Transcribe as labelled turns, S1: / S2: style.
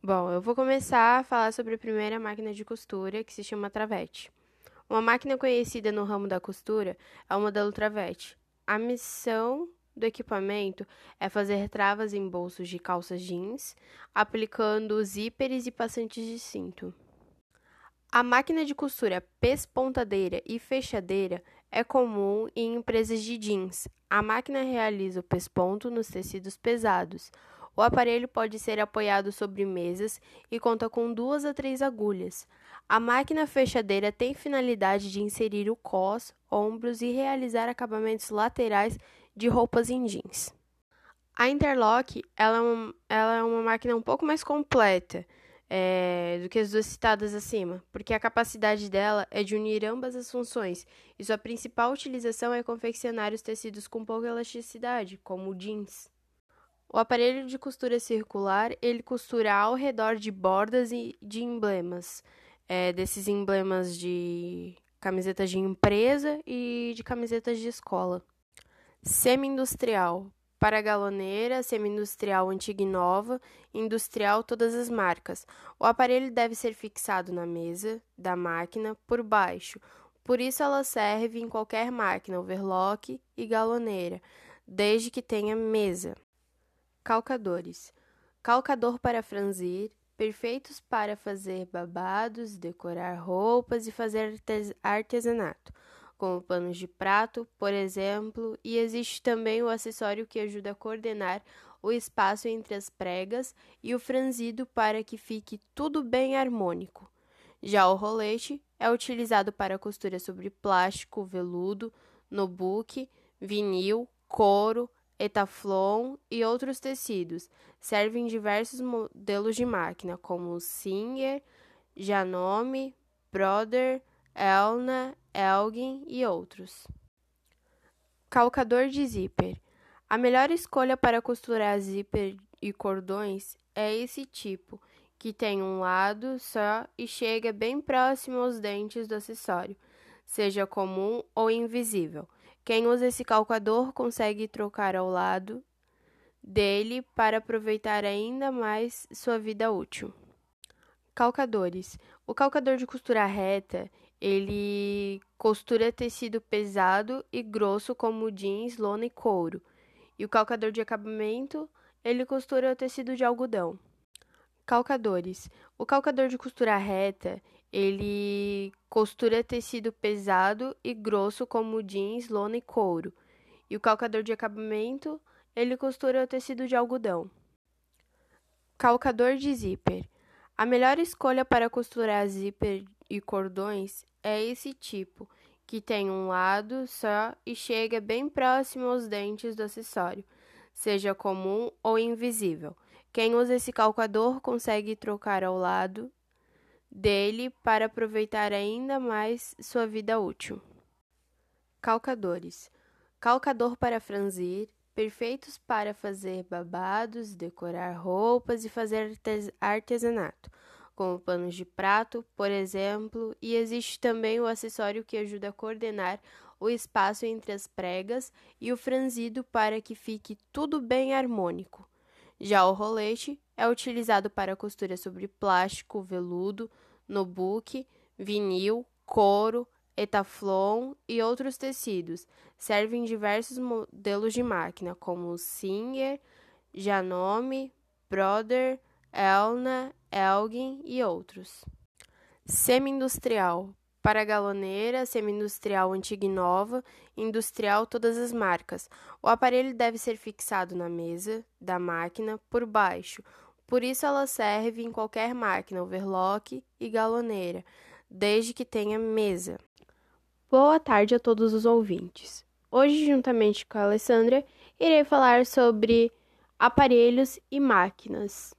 S1: Bom, eu vou começar a falar sobre a primeira máquina de costura, que se chama travete. Uma máquina conhecida no ramo da costura é o modelo travete. A missão do equipamento é fazer travas em bolsos de calças jeans, aplicando zíperes e passantes de cinto. A máquina de costura pespontadeira e fechadeira é comum em empresas de jeans. A máquina realiza o pesponto nos tecidos pesados. O aparelho pode ser apoiado sobre mesas e conta com duas a três agulhas. A máquina fechadeira tem finalidade de inserir o cos, ombros e realizar acabamentos laterais de roupas em jeans. A Interlock ela é, uma, ela é uma máquina um pouco mais completa é, do que as duas citadas acima, porque a capacidade dela é de unir ambas as funções e sua principal utilização é confeccionar os tecidos com pouca elasticidade, como jeans. O aparelho de costura circular, ele costura ao redor de bordas e de emblemas, é, desses emblemas de camisetas de empresa e de camisetas de escola. Semi-industrial, para galoneira, semi-industrial antiga e nova, industrial todas as marcas. O aparelho deve ser fixado na mesa da máquina por baixo, por isso ela serve em qualquer máquina, overlock e galoneira, desde que tenha mesa. Calcadores. Calcador para franzir, perfeitos para fazer babados, decorar roupas e fazer artesanato, como panos de prato, por exemplo, e existe também o acessório que ajuda a coordenar o espaço entre as pregas e o franzido para que fique tudo bem harmônico. Já o rolete é utilizado para costura sobre plástico, veludo, notebook, vinil, couro, Etaflon e outros tecidos. Servem diversos modelos de máquina, como Singer, Janome, Brother, Elna, Elgin e outros. Calcador de zíper. A melhor escolha para costurar zíper e cordões é esse tipo, que tem um lado só e chega bem próximo aos dentes do acessório, seja comum ou invisível. Quem usa esse calcador consegue trocar ao lado dele para aproveitar ainda mais sua vida útil. Calcadores. O calcador de costura reta, ele costura tecido pesado e grosso como jeans, lona e couro. E o calcador de acabamento, ele costura o tecido de algodão. Calcadores. O calcador de costura reta, ele costura tecido pesado e grosso como jeans, lona e couro. E o calcador de acabamento, ele costura o tecido de algodão. Calcador de zíper. A melhor escolha para costurar zíper e cordões é esse tipo, que tem um lado só e chega bem próximo aos dentes do acessório, seja comum ou invisível. Quem usa esse calcador consegue trocar ao lado dele para aproveitar ainda mais sua vida útil. Calcadores: calcador para franzir, perfeitos para fazer babados, decorar roupas e fazer artesanato, como panos de prato, por exemplo, e existe também o acessório que ajuda a coordenar o espaço entre as pregas e o franzido para que fique tudo bem harmônico. Já o rolete é utilizado para costura sobre plástico, veludo, notebook, vinil, couro, etaflon e outros tecidos. Servem diversos modelos de máquina, como Singer, Janome, Brother, Elna, Elgin e outros. Semi-industrial para galoneira, semi-industrial antiga e nova, industrial todas as marcas. O aparelho deve ser fixado na mesa da máquina por baixo, por isso ela serve em qualquer máquina, overlock e galoneira, desde que tenha mesa. Boa tarde a todos os ouvintes. Hoje, juntamente com a Alessandra, irei falar sobre aparelhos e máquinas.